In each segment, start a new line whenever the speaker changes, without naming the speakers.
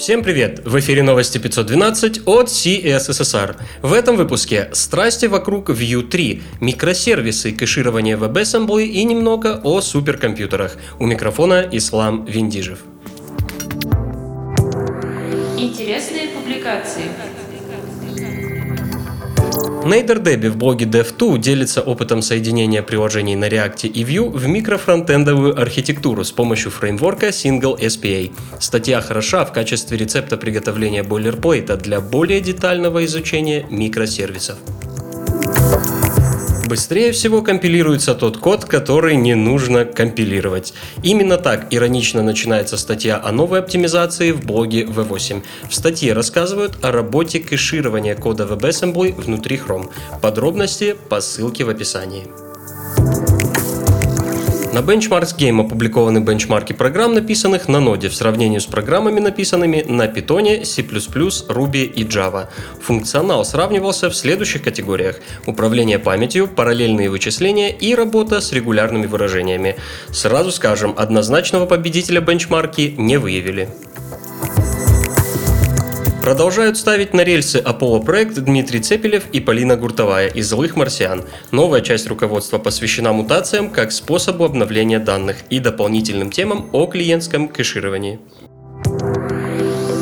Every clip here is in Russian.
Всем привет! В эфире новости 512 от CSSR. В этом выпуске страсти вокруг Vue 3, микросервисы, кэширование WebAssembly и немного о суперкомпьютерах. У микрофона Ислам Виндижев.
Интересные публикации.
Нейдер Дебби в блоге Dev2 делится опытом соединения приложений на React и Vue в микрофронтендовую архитектуру с помощью фреймворка Single SPA. Статья хороша в качестве рецепта приготовления бойлерплейта для более детального изучения микросервисов. Быстрее всего компилируется тот код, который не нужно компилировать. Именно так иронично начинается статья о новой оптимизации в блоге V8. В статье рассказывают о работе кэширования кода WebAssembly внутри Chrome. Подробности по ссылке в описании. На Benchmarks Game опубликованы бенчмарки программ, написанных на ноде в сравнении с программами, написанными на Python, C++, Ruby и Java. Функционал сравнивался в следующих категориях. Управление памятью, параллельные вычисления и работа с регулярными выражениями. Сразу скажем, однозначного победителя бенчмарки не выявили. Продолжают ставить на рельсы Apollo проект Дмитрий Цепелев и Полина Гуртовая из «Злых марсиан». Новая часть руководства посвящена мутациям как способу обновления данных и дополнительным темам о клиентском кэшировании.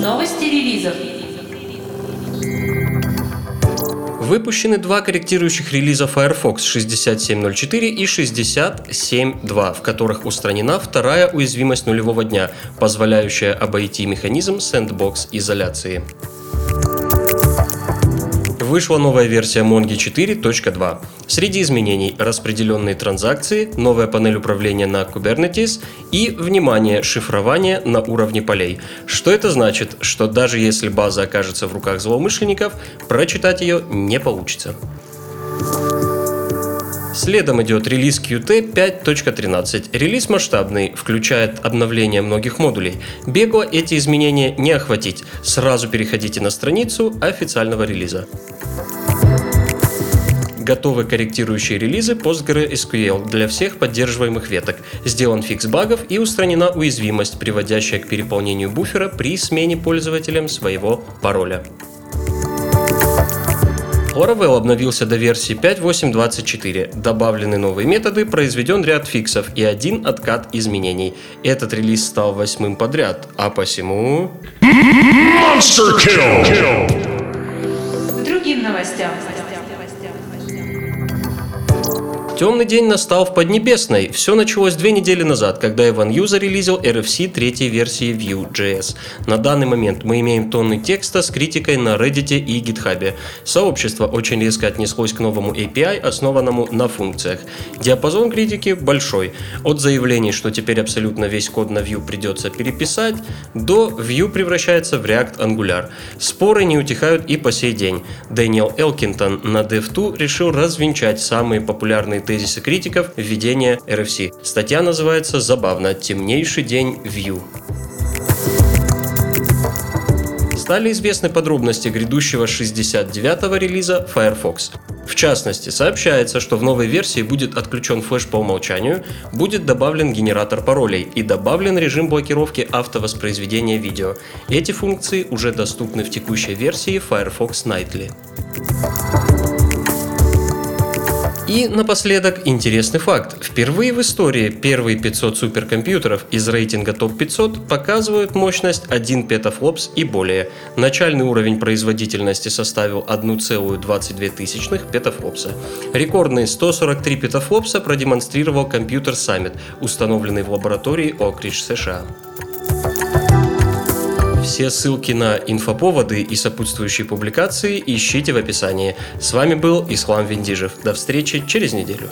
Новости релизов.
Выпущены два корректирующих релиза Firefox 67.04 и 67.2, в которых устранена вторая уязвимость нулевого дня, позволяющая обойти механизм сэндбокс изоляции вышла новая версия Mongi 4.2. Среди изменений распределенные транзакции, новая панель управления на Kubernetes и, внимание, шифрование на уровне полей. Что это значит? Что даже если база окажется в руках злоумышленников, прочитать ее не получится. Следом идет релиз Qt 5.13. Релиз масштабный, включает обновление многих модулей. Бегло эти изменения не охватить. Сразу переходите на страницу официального релиза готовы корректирующие релизы PostgreSQL для всех поддерживаемых веток. Сделан фикс багов и устранена уязвимость, приводящая к переполнению буфера при смене пользователем своего пароля. Laravel обновился до версии 5.8.24. Добавлены новые методы, произведен ряд фиксов и один откат изменений. Этот релиз стал восьмым подряд, а посему...
Monster kill! Другим новостям.
Темный день настал в Поднебесной. Все началось две недели назад, когда Иван Ю зарелизил RFC третьей версии Vue.js. На данный момент мы имеем тонны текста с критикой на Reddit и GitHub. Сообщество очень резко отнеслось к новому API, основанному на функциях. Диапазон критики большой. От заявлений, что теперь абсолютно весь код на Vue придется переписать, до Vue превращается в React Angular. Споры не утихают и по сей день. Дэниел Элкинтон на Dev2 решил развенчать самые популярные тезисы критиков введения RFC. Статья называется забавно «Темнейший день View». Стали известны подробности грядущего 69-го релиза Firefox. В частности, сообщается, что в новой версии будет отключен флеш по умолчанию, будет добавлен генератор паролей и добавлен режим блокировки автовоспроизведения видео. Эти функции уже доступны в текущей версии Firefox Nightly. И напоследок интересный факт. Впервые в истории первые 500 суперкомпьютеров из рейтинга топ-500 показывают мощность 1 петафлопс и более. Начальный уровень производительности составил 1,22 петафлопса. Рекордные 143 петафлопса продемонстрировал компьютер Summit, установленный в лаборатории Окридж, США. Все ссылки на инфоповоды и сопутствующие публикации ищите в описании. С вами был Ислам Виндижев. До встречи через неделю.